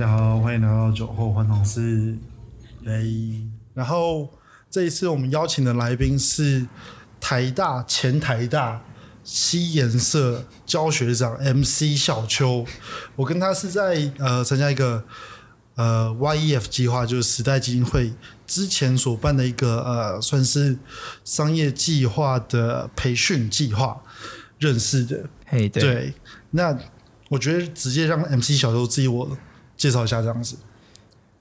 家好，欢迎来到酒后换同事雷。然后这一次我们邀请的来宾是台大前台大西颜色教学长 MC 小邱。我跟他是在呃参加一个呃 YEF 计划，就是时代基金会之前所办的一个呃算是商业计划的培训计划认识的。嘿，对，对，那我觉得直接让 MC 小周自己我介绍一下这样子。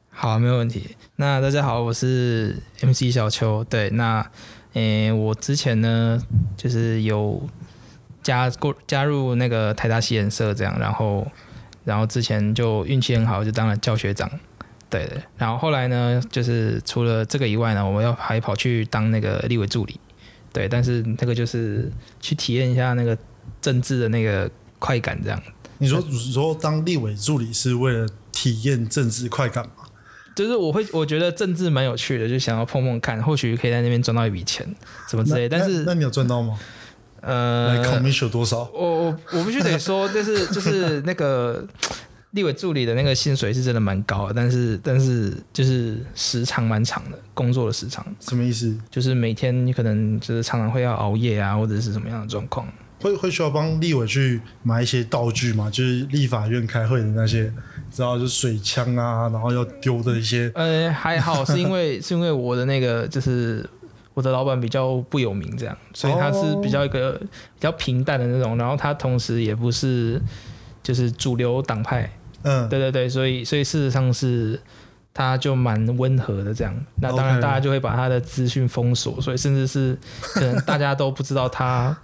好，没有问题。那大家好，我是 MC 小邱。对，那诶、我之前呢，就是有加过加入那个台大西研社这样，然后然后之前就运气很好，就当了教学长。对对，然后后来呢，就是除了这个以外呢，我们要还跑去当那个立委助理。对，但是那个就是去体验一下那个政治的那个快感，这样。你说你说当立委助理是为了体验政治快感吗？就是我会，我觉得政治蛮有趣的，就想要碰碰看，或许可以在那边赚到一笔钱，什么之类。但是那那你有赚到吗？呃，commission 多少？我我我必须得说，就是就是那个 立委助理的那个薪水是真的蛮高的，但是但是就是时长蛮长的，工作的时长，什么意思？就是每天你可能就是常常会要熬夜啊，或者是什么样的状况。会会需要帮立委去买一些道具吗？就是立法院开会的那些，知道就是水枪啊，然后要丢的一些。呃，还好是因为 是因为我的那个就是我的老板比较不有名，这样，所以他是比较一个比较平淡的那种，然后他同时也不是就是主流党派，嗯，对对对，所以所以事实上是他就蛮温和的这样，那当然大家就会把他的资讯封锁，所以甚至是可能大家都不知道他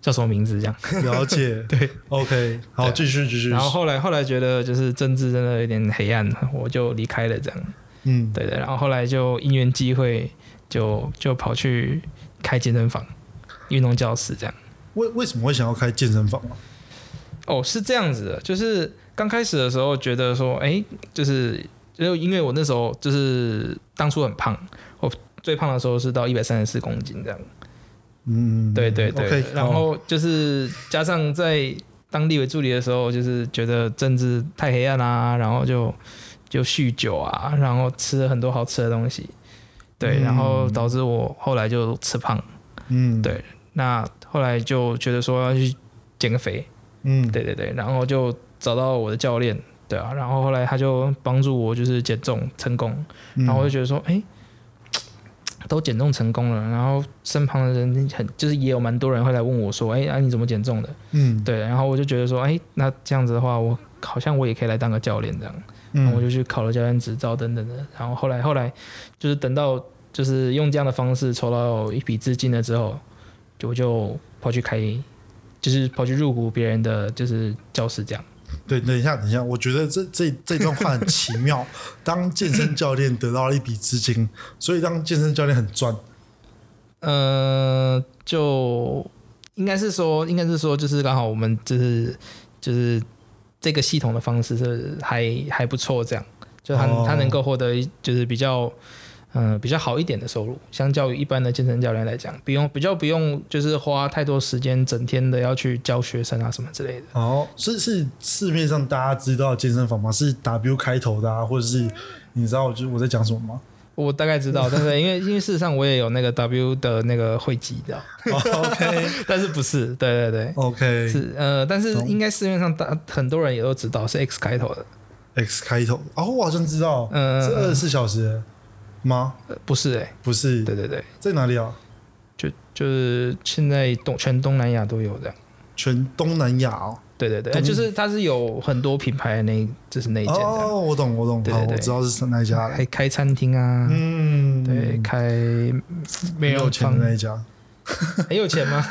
叫什么名字这样。了解。对，OK，好，继续继续。然后后来后来觉得就是政治真的有点黑暗，我就离开了这样。嗯，对对，然后后来就因缘机会就就跑去开健身房、运动教室这样。为为什么会想要开健身房啊？哦，是这样子的，就是刚开始的时候觉得说，哎，就是就因为我那时候就是当初很胖，我最胖的时候是到一百三十四公斤这样。嗯，对对对。然后就是加上在当地委助理的时候，就是觉得政治太黑暗啦、然后就就酗酒啊，然后吃了很多好吃的东西，对，嗯。然后导致我后来就吃胖。嗯，对那后来就觉得说要去减个肥，嗯，对对对，然后就找到我的教练，对啊，然后后来他就帮助我就是减重成功，嗯，然后我就觉得说，哎、都减重成功了，然后身旁的人很就是也有蛮多人会来问我说，哎、啊你怎么减重的？嗯，对，然后我就觉得说，哎、那这样子的话，我好像我也可以来当个教练这样，然后我嗯，就去考了教练执照等等的，然后后来后来就是等到就是用这样的方式筹到一笔资金了之后，就我就跑去开，就是跑去入股别人的就是教室这样。对，等一下，等一下，我觉得这这这段话很奇妙。当健身教练得到了一笔资金，所以当健身教练很赚。呃，就应该是说，应该是说，就是刚好我们就是就是这个系统的方式是还还不错，这样就他、哦他能够获得就是比较嗯、呃比较好一点的收入，相较于一般的健身教练来讲，不用比较不用就是花太多时间整天的要去教学生啊什么之类的。哦，是是市面上大家知道健身房吗？是 W 开头的啊，或者是你知道就是我在讲什么吗？我大概知道，但是因为因为事实上我也有那个 W 的那个会籍的，哦 OK 但是不是，对对对。OK，是呃，但是应该市面上大很多人也都知道是 X 开头的，X 开头哦，我好像知道，嗯是二十四小时的吗？呃不是哎、不是，对对对，在哪里啊？就就是现在东全东南亚都有这样，全东南亚哦。对对对，就是它是有很多品牌的那，就是那一间这样，哦，我懂，我懂，好，对对对。我知道是哪一家了。还开餐厅啊，嗯，对，开美没有钱的那一家，很有钱吗？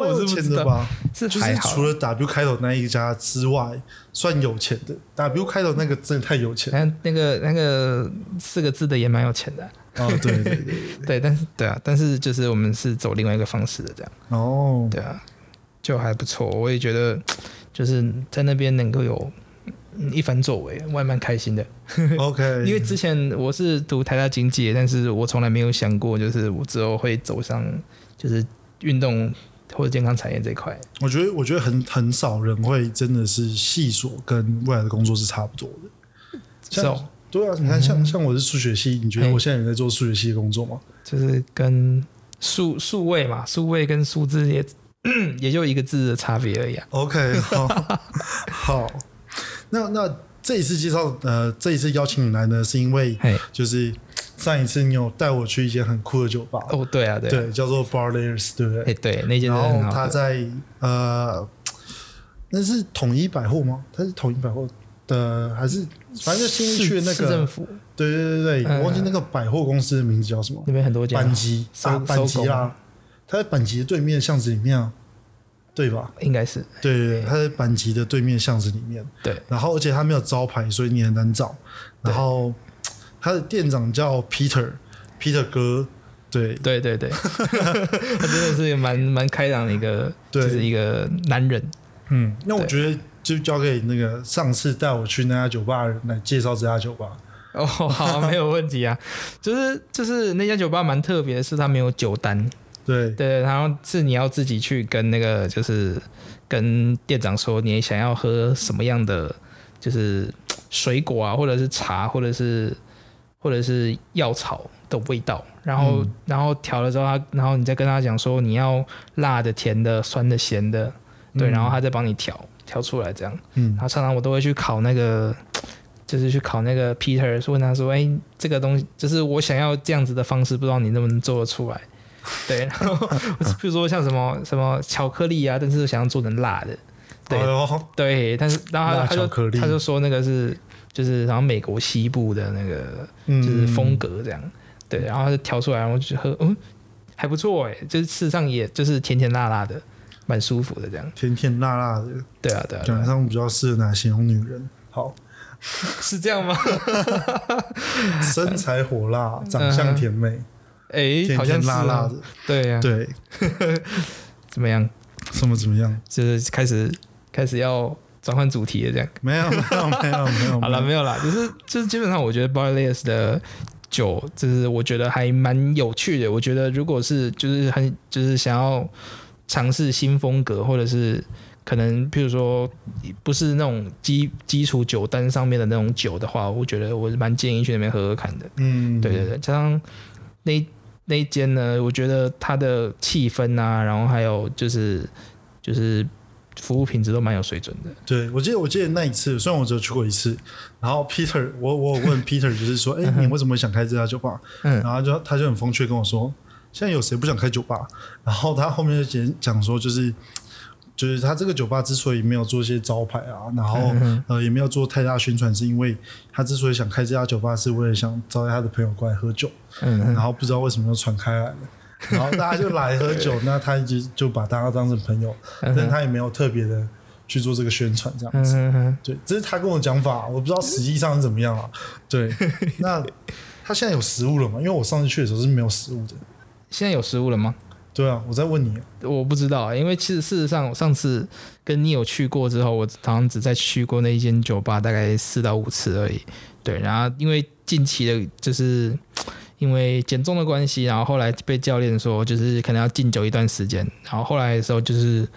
我是不知道，钱的吧？是就是除了 W 开头那一家之外，算有钱的。W 开头那个真的太有钱但那个那个四个字的也蛮有钱的，哦，对对对，对，但是对啊，但是就是我们是走另外一个方式的这样，哦，对啊，就还不错，我也觉得就是在那边能够有嗯一番作为，我还蛮开心的。OK，因为之前我是读台大经济，但是我从来没有想过，就是我之后会走上就是运动或者健康产业这一块。我觉得我觉得很很少人会真的是细所跟未来的工作是差不多的。像手对啊，你看像像我是数学系，你觉得我现在也在做数学系的工作吗？就是跟数数位嘛，数位跟数字也 也就一个字的差别而已啊。OK，好，好，那那这一次介绍，呃，这一次邀请你来呢，是因为，就是上一次你有带我去一间很酷的酒吧，哦，对啊，对啊，对，叫做 Bar Layers，对不对？哎，对，那间真然后。他在呃，那是统一百货吗？他是统一百货的，还是反正就新一区的那个？市政府对对对对，嗯我忘记那个百货公司的名字叫什么？那边很多家板，吉板吉啦，他在板吉的对面巷子里面啊，对吧？应该是对对对，他在板吉的对面巷子里面。对，然后而且他没有招牌，所以你很难找。然后他的店长叫 Peter，Peter 哥，对对对对，他真的是蛮蛮开朗的一个，对就是一个男人。嗯，那我觉得就交给那个上次带我去那家酒吧来介绍这家酒吧。哦，好，没有问题啊。就是就是那家酒吧蛮特别的是，它没有酒单，对，对，然后是你要自己去跟那个就是跟店长说你想要喝什么样的就是 水果啊，或者是茶，或者是或者是药草的味道，然后、嗯。然后调了之后他，然后你再跟他讲说你要辣的、甜的、酸的、咸的，对，嗯然后他再帮你调调出来这样。嗯。然后常常我都会去考那个，就是去考那个 Peter，问他说：“哎、这个东西就是我想要这样子的方式，不知道你能不能做得出来？” 对，然后比如说像什么什么巧克力啊，但是想要做成辣的，对。哎对，但是然后他他就他就说那个是就是然后美国西部的那个嗯就是风格这样，对，然后他就调出来，然后就喝，嗯，还不错哎，就是事实上也就是甜甜辣辣的，蛮舒服的这样，甜甜辣辣的，对啊对啊对啊，感觉上比较适合拿来形容女人。好，是这样吗？身材火辣，长相甜美，哎、甜好像辣辣的。对呀、对，怎么样？什么怎么样？就是开始开始要转换主题的，这样。没有没有没有没有。好了，没有啦，就是就是基本上，我觉得 b a r l e s 的酒，就是我觉得还蛮有趣的。我觉得如果是就是很就是想要尝试新风格，或者是可能譬如说不是那种基基础酒单上面的那种酒的话，我觉得我蛮建议去那边喝喝看的。嗯，对对对，加上那那一间呢，我觉得它的气氛啊，然后还有就是就是服务品质都蛮有水准的。对，我记得我记得那一次，虽然我只有去过一次，然后 Peter，我我有问 Peter，就是说，哎、你为什么想开这家酒吧？嗯然后他就他就很风趣跟我说，现在有谁不想开酒吧？然后他后面就讲讲说，就是就是他这个酒吧之所以没有做一些招牌啊，然后、呃也没有做太大宣传，是因为他之所以想开这家酒吧，是为了想招待他的朋友过来喝酒，嗯然后不知道为什么又传开来了。然后大家就来喝酒，那他就就把大家当成朋友，但他也没有特别的去做这个宣传，这样子。对，这是他跟我讲法，我不知道实际上是怎么样啊。对，那他现在有食物了吗？因为我上次去的时候是没有食物的。现在有食物了吗？对啊，我在问你，我不知道啊，因为其实事实上，我上次跟你有去过之后，我好像只在去过那一间酒吧大概四到五次而已。对，然后因为近期的，就是因为减重的关系，然后后来被教练说，就是可能要禁酒一段时间，然后后来的时候就是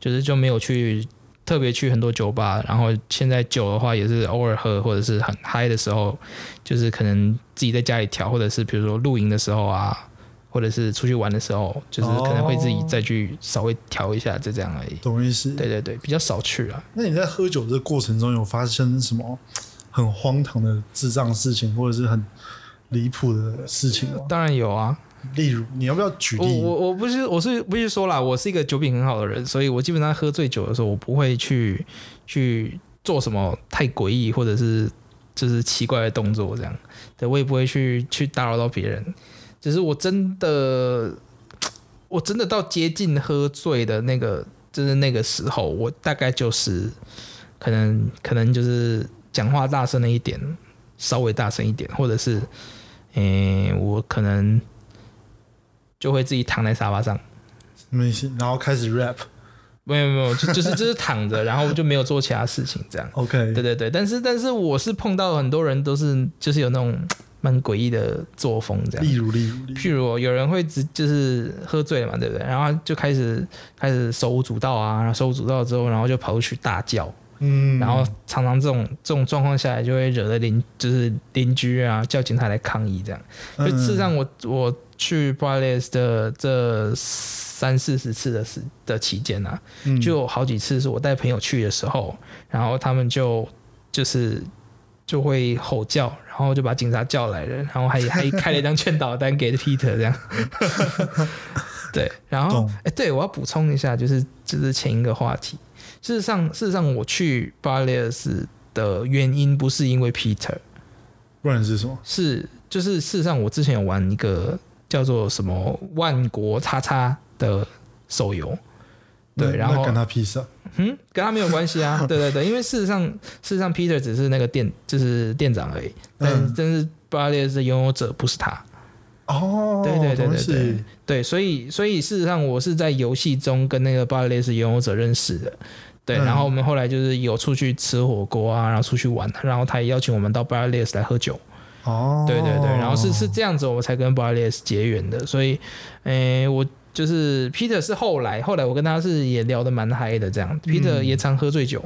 就是就没有去特别去很多酒吧，然后现在酒的话也是偶尔喝，或者是很嗨的时候，就是可能自己在家里调，或者是比如说露营的时候啊，或者是出去玩的时候，就是可能会自己再去稍微调一下，就这样而已。懂意思？对对对，比较少去啊。那你在喝酒的过程中有发生什么很荒唐的智障事情，或者是很离谱的事情吗？当然有啊，例如，你要不要举我例？我我不是我是不是说啦，我是一个酒品很好的人，所以我基本上喝醉酒的时候，我不会去去做什么太诡异或者是就是奇怪的动作，这样，对我也不会去去打扰到别人。只是我真的，我真的到接近喝醉的那个，就是那个时候，我大概就是可能可能就是讲话大声了一点，稍微大声一点，或者是，诶、我可能就会自己躺在沙发上，没事，然后开始 rap。没有没有，就就是就是躺着，然后就没有做其他事情，这样。OK，对对对，但是但是我是碰到很多人都是就是有那种蛮诡异的作风，这样。例如，例如，譬如有人会直就是喝醉了嘛，对不对？然后就开始开始手舞足蹈啊，然后手舞足蹈之后，然后就跑出去大叫，嗯，然后常常这种这种状况下来，就会惹得邻就是邻居啊叫警察来抗议这样。所以嗯事实上我，我去 b a r l e s 的这三四十次的时的期间啊，嗯。就有好几次是我带朋友去的时候，然后他们就就是就会吼叫，然后就把警察叫来了，然后还 还开了一张劝导单给 Peter 这样。对，然后懂。哎，对我要补充一下，就是就是前一个话题，事实上事实上我去 r l e 的原因不是因为 Peter，不然是什么？是就是事实上我之前有玩一个叫做什么万国叉叉的手游。对，然后跟他屁事啊！嗯，跟他没有关系啊。对对对，因为事实上，事实上，Peter 只是那个店，就是店长而已。但、嗯但是 r l e 的拥有者不是他。哦，对对对对对对，所以所以事实上，我是在游戏中跟那个 l e s 拥有者认识的。对，嗯然后我们后来就是有出去吃火锅啊，然后出去玩，然后他也邀请我们到 b a r l e s 来喝酒。哦，对对对，然后是是这样子，我才跟 b a r l e s 结缘的。所以，诶，我就是 Peter 是后来，后来我跟他是也聊得蛮嗨的，这样。Peter 嗯也常喝醉酒，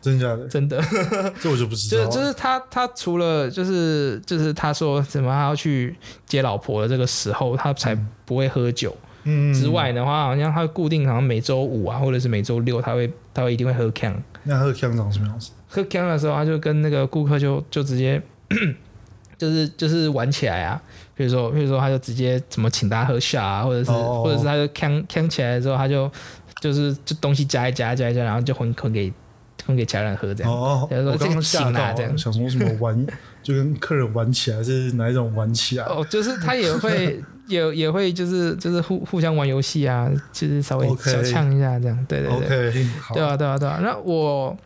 真假的，真的。这我就不知道 就是就是他他除了就是就是他说什么他要去接老婆的这个时候，他才不会喝酒嗯之外的话，好像他固定好像每周五啊，或者是每周六，他会他会一定会喝 can。那喝香长什么样子？喝 can 的时候，他就跟那个顾客就就直接 就是就是玩起来啊。比如说，比如说，他就直接怎么请大家喝下啊，或者是、哦或者是他就 can can 起来之后，他就就是就东西加一加加一加，然后就混混给混给其他人喝这样。哦，比如说我刚刚吓到这样想说什么玩，就跟客人玩起来是哪一种玩起来？哦，就是他也会也也会就是就是互互相玩游戏啊，就是稍微小呛一下这样，对对对。对啊对啊对啊。那我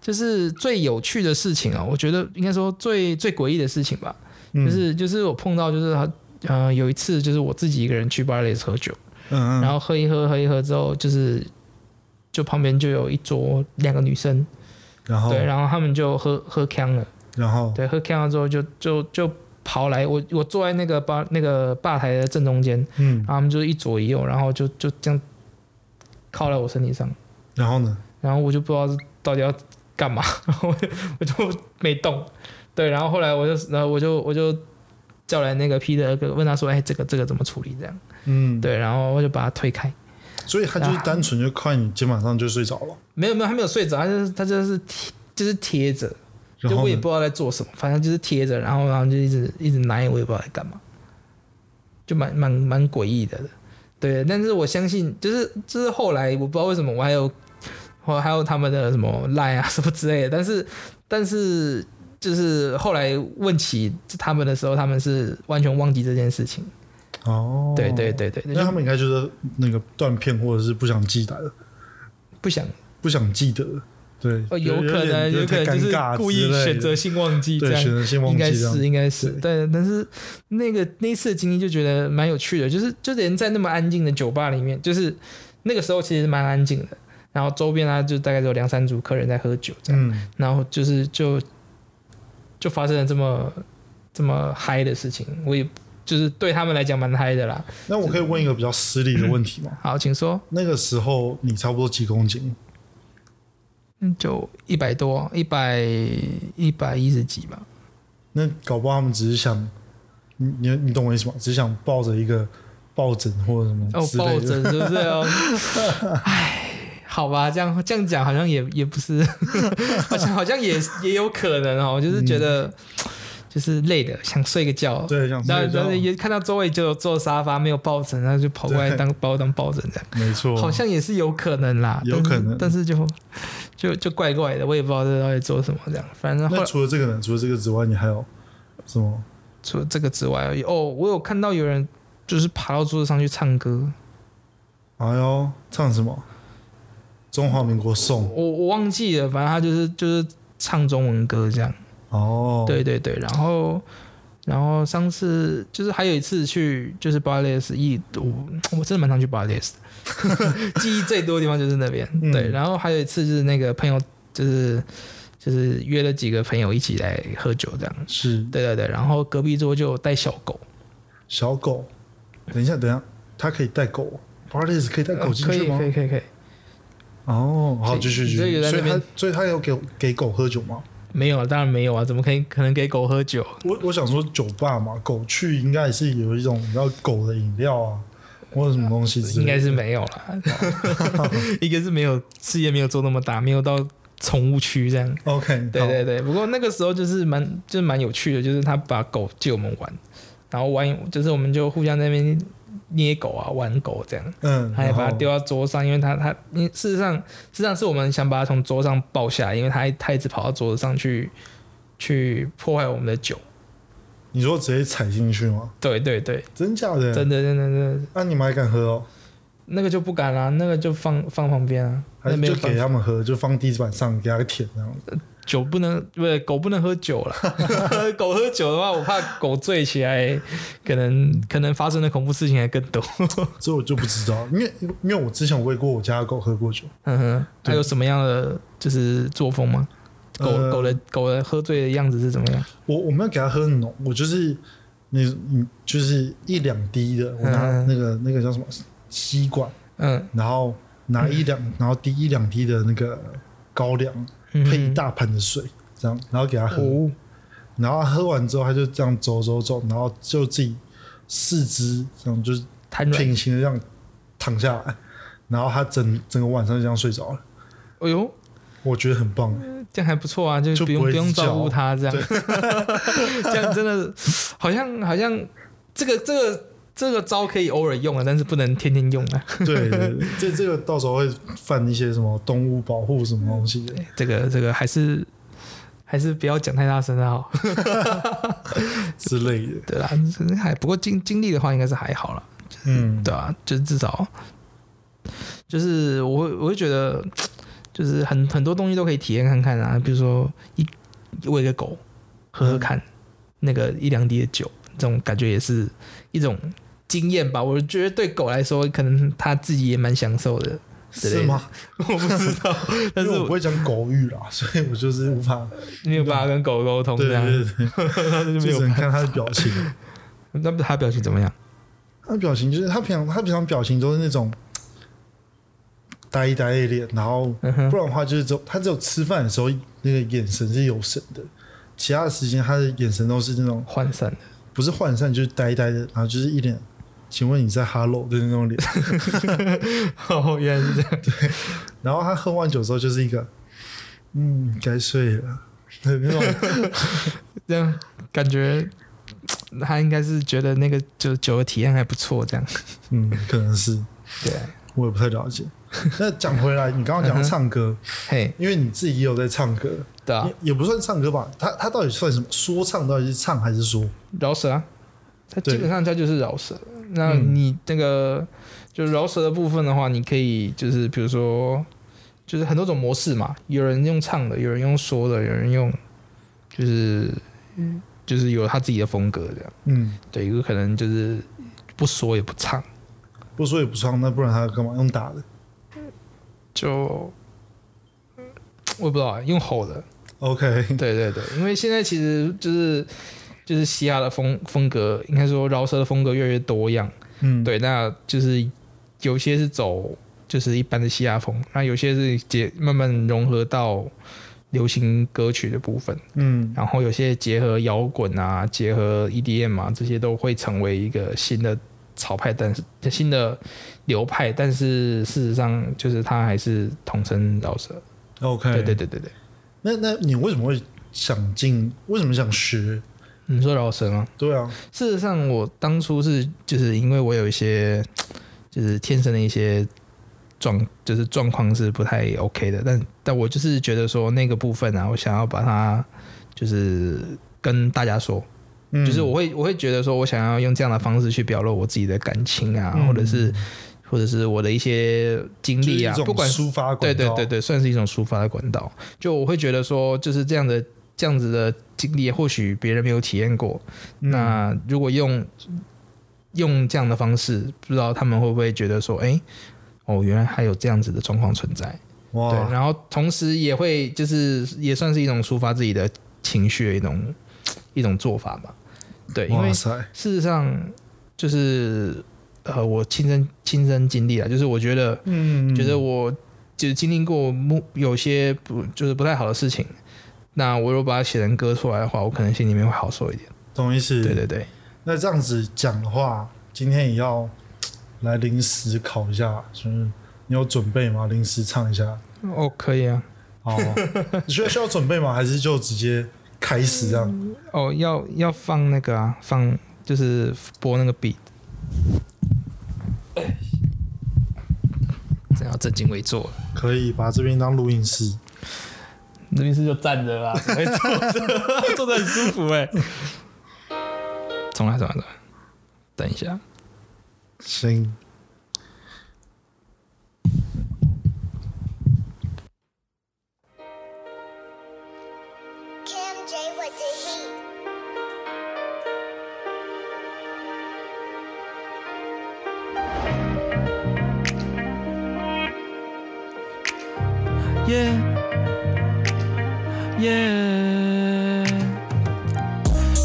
就是最有趣的事情啊，我觉得应该说最最诡异的事情吧，嗯。就是就是我碰到就是他呃有一次就是我自己一个人去 bar l e s 喝酒，嗯嗯，然后喝一喝喝一喝之后，就是就旁边就有一桌两个女生，然后？对，然后他们就喝喝呛了。然后？对，喝 can 了之后就就就跑来，我我坐在那个吧那个吧台的正中间，嗯。然，后他们就一左一右，然后就就这样靠在我身体上，然后呢？然后我就不知道到底要干嘛，然 后我就我就没动，对，然后后来我就然后我就我就叫来那个 Peter 问他说，哎，这个这个怎么处理这样？嗯，对，然后我就把他推开，所以他就是单纯就靠你肩膀上就睡着了，没有没有，他没有睡着，他就是他就是贴就是贴着，就我也不知道在做什么，反正就是贴着，然后然后就一直一直拿，我也不知道在干嘛，就蛮蛮蛮诡异的。对，但是我相信，就是就是后来我不知道为什么我还有我还有他们的什么赖啊什么之类的，但是但是就是后来问起他们的时候，他们是完全忘记这件事情。哦，对对对对那他们应该就是那个断片或者是不想记得。了，不想。不想记得，对，哦，有可能点有可能就是故意的选择性忘记这对样。选择性忘应该是，应该是，对对。但是那个那次的经历就觉得蛮有趣的，就是就连在那么安静的酒吧里面，就是那个时候其实蛮安静的，然后周边啊就大概只有两三组客人在喝酒这样，嗯，然后就是就就发生了这么这么嗨的事情，我也就是对他们来讲蛮嗨的啦。那我可以问一个比较私利的问题吗？好，请说，那个时候你差不多几公斤？嗯，就一百多，一百一百一十几吧。那搞不好他们只是想，你你你懂我意思吗？只是想抱着一个抱枕或者什么哦。抱枕是不是哦？哎，好吧，这样这样讲好像也也不是，好像好像也也有可能哦，就是觉得、就是累的，想睡个觉。对，想然后睡觉然后也看到周围就有坐沙发没有抱枕，然后就跑过来当把我当抱枕这样，没错，好像也是有可能啦，有可能但是就就就怪怪的，我也不知道这到底做什么这样。反正那除了这个呢？除了这个之外，你还有什么？除了这个之外而已，哦，我有看到有人就是爬到桌子上去唱歌，哎呦，唱什么？中华民国颂我我忘记了，反正他就是就是唱中文歌这样。哦，对对对，然后然后上次就是还有一次去就是 b a r l e s 一我我真的蛮常去 b a r l e s 记忆最多的地方就是那边。嗯对，然后还有一次就是那个朋友就是就是约了几个朋友一起来喝酒这样。是对对对，然后隔壁桌就带小狗，小狗。等一下，等一下，他可以带狗 a y 可以带狗进呃可以去吗？可以可以可以。哦，好，继续继续。所以在那边所以他所以他有给给狗喝酒吗？没有啊，当然没有啊，怎么可以可能给狗喝酒？我我想说酒吧嘛，狗去应该也是有一种你知道狗的饮料啊，或者什么东西之类的应该是没有啦。一个是没有事业没有做那么大，没有到宠物区这样。OK，对对对，不过那个时候就是蛮就是蛮有趣的，就是他把狗借我们玩，然后玩就是我们就互相在那边捏狗啊玩狗这样，嗯，然后他也把它丢到桌上，因为他他因为事实上事实上是我们想把它从桌上抱下来，因为他他一直跑到桌子上去去破坏我们的酒。你说直接踩进去吗？对对对，真假的？真的真的真的，那、你们还敢喝哦？那个就不敢啦、那个就放放旁边啊，还是就给他们喝，就放地板上给他舔这样？酒不能不是狗不能喝酒了，狗喝酒的话，我怕狗醉起来，可能可能发生的恐怖事情还更多。这我就不知道，因为因为我之前喂过我家的狗喝过酒，嗯哼，对。还有什么样的就是作风吗？狗、呃。狗的狗的喝醉的样子是怎么样？我我没有给它喝浓，我就是你你就是一两滴的，我拿嗯。那个、那个叫什么吸管，嗯，然后拿一两，然后滴一两滴的那个高粱，嗯配一大盆的水，这样，然后给他喝，哦，然后喝完之后，他就这样走走走，然后就自己四肢这样就是。平行的这样躺下来，然后他整整个晚上就这样睡着了，哎呦，我觉得很棒。这样还不错啊，就就不用不用照顾他这样，这样真的好像好像这个这个这个招可以偶尔用啊，但是不能天天用啊。对 对对，这这个到时候会犯一些什么动物保护什么东西的。这个这个还是还是不要讲太大声的好。之类的。对啦，还不过经经历的话应该是还好啦，嗯，对啊，就是至少就是我会我会觉得就是很很多东西都可以体验看看啊，比如说一喂个狗喝喝看、那个一两滴的酒，这种感觉也是一种经验吧。我觉得对狗来说，可能它自己也蛮享受的。是吗？我不知道，但是我不会讲狗语啦，所以我就是无法。没有办法跟狗沟通对这样，对对，那就就只。能看它的表情。那它表情怎么样？它表情就是它平常它平常表情都是那种 呆呆的脸，然后不然的话就是只有他只有吃饭的时候那个眼神是有神的，其他的时间它的眼神都是那种涣散的。不是涣散就是呆呆的，然后就是一脸。请问你在 Hello 的那种脸，哦，原来是这样。对然后他喝完酒之后就是一个，嗯，该睡了的那种 这样感觉他应该是觉得那个酒酒的体验还不错，这样嗯，可能是对，我也不太了解。那讲回来，你刚刚讲到唱歌，嘿，因为你自己也有在唱歌，对啊，也也不算唱歌吧？他他到底算什么？说唱到底是唱还是说？饶舌啊，他基本上他就是饶舌。那嗯你那个就饶舌的部分的话，你可以就是比如说，就是很多种模式嘛，有人用唱的，有人用说的，有人用就是就是有他自己的风格这样。嗯，对，有可能就是不说也不唱，不说也不唱，那不然他干嘛用打的就我也不知道啊，用吼的。？OK，对对对，因为现在其实就是就是嘻哈的风风格，应该说饶舌的风格越来越多样。嗯，，对，那就是有些是走就是一般的嘻哈风，那有些是结慢慢融合到流行歌曲的部分，嗯然后有些结合摇滚啊，结合 EDM 啊，这些都会成为一个新的潮派，但是新的流派，但是事实上就是它还是统称饶舌。，OK，对对对对对，那那你为什么会想进？为什么想学？你说饶舌吗？对啊，事实上，我当初是就是因为我有一些就是天生的一些状，就是状况是不太 OK 的，但但我就是觉得说那个部分啊，我想要把它就是跟大家说，嗯就是我会我会觉得说我想要用这样的方式去表露我自己的感情啊，嗯或者是或者是我的一些经历啊不管抒发管道对对对对，算是一种抒发的管道。就我会觉得说，就是这样的这样子的经历，或许别人没有体验过。嗯那如果用用这样的方式，不知道他们会不会觉得说，哎、哦，原来还有这样子的状况存在。对，然后同时也会就是也算是一种抒发自己的情绪的一种一种做法吧。对，因为，事实上就是呃，我亲身亲身经历了，就是我觉得嗯，觉得我就是经历过目有些不就是不太好的事情，那我如果把它写成歌出来的话，我可能心里面会好受一点。懂意思？对对对，那这样子讲的话，今天也要来临时考一下，就是你有准备吗？临时唱一下。哦，可以啊。好，你 需要需要准备吗？还是就直接开始这样？哦，要要放那个啊，放就是播那个 beat。这要正襟危坐，可以把这边当录音室。录音室就站着啦，坐着，坐着很舒服哎。重来，重来，重来，等一下，行。Yeah, yeah.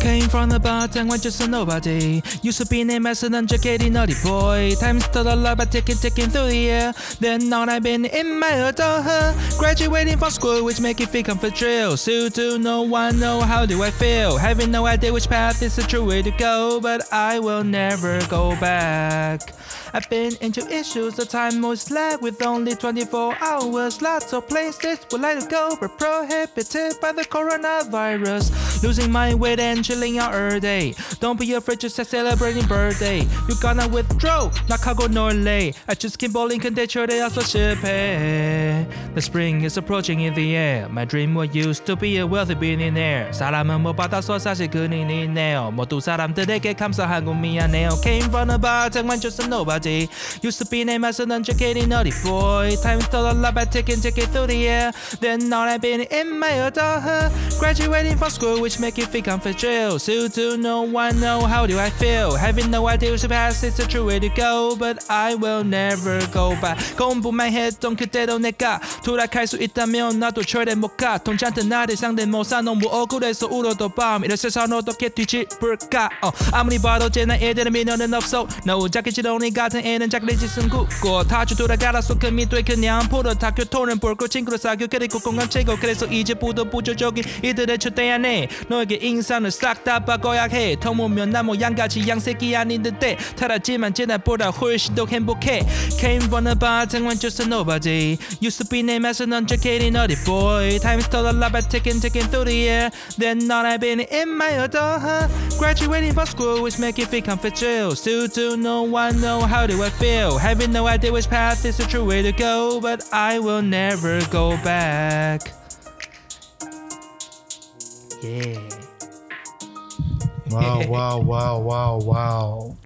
Came from the bottom, went just a nobody. Used to be named as an uneducated naughty boy. Times told a lot by ticking, ticking through the year. Then on I've been in my adulthood. Graduating from school, which make you feel comfortable. So do no one know how do I feel? Having no idea which path is the true way to go, but I will never go back. I've been into issues, the time was lag with only 24 hours. Lots of places would like to go, but prohibited by the coronavirus. Losing my weight and chilling out all day. Don't be afraid to say celebrating birthday. You gonna withdraw, not cargo nor lay. I just keep bowling, can they show they also ship The spring is approaching in the air. My dream was used to be a wealthy billionaire. 사람은 못 받아서 사실 그는 있네요. 모두 사람들에게 감사하고 미안해요. Came from the bottom, I'm just a nobody. Used to be named as an uneducated naughty boy. Time stole a lot by taking ticket through the air. Then all I've been in my adulthood. Graduating from school, which make you think I'm fragile. So do no one know how do I feel? Having no idea which path is the true way to go. But I will never go back. 공부만 했던 그때로 내가 돌아갈 수 있다면 나도 절대 못 가. 통장든 나를 상대 못사 너무 억울해서 울어도 밤. 이런 세상 어떻게 뒤집을까? 어, 아무리 봐도 쟤나 애들은 미련은 없어. 너무 작게 지렁이가 같은 애는 작레짓은 굳고 타주 돌아가라서 그 밑에 그냥 다 교통은 볼고 친구를 사귀어 그리고 공감 채고 그래서 이제부터 부조적인 이들의 초대 안에 너에게 인상을 싹 다 바꿔야 해 터무면 나뭐 양가지 양새끼 아닌 듯해 타라지만 지난보다 훨씬 더 행복해 Came from the bottom went just a nobody Used to be named as an uneducated naughty boy Time stole a lot by ticking ticking through the air Then all I've been in my adulthood Graduating from school which make you feel comfortable Still do no one know how do I feel? Having no idea which path is the true way to go, but I will never go back. Yeah. Wow, wow, wow, wow, wow.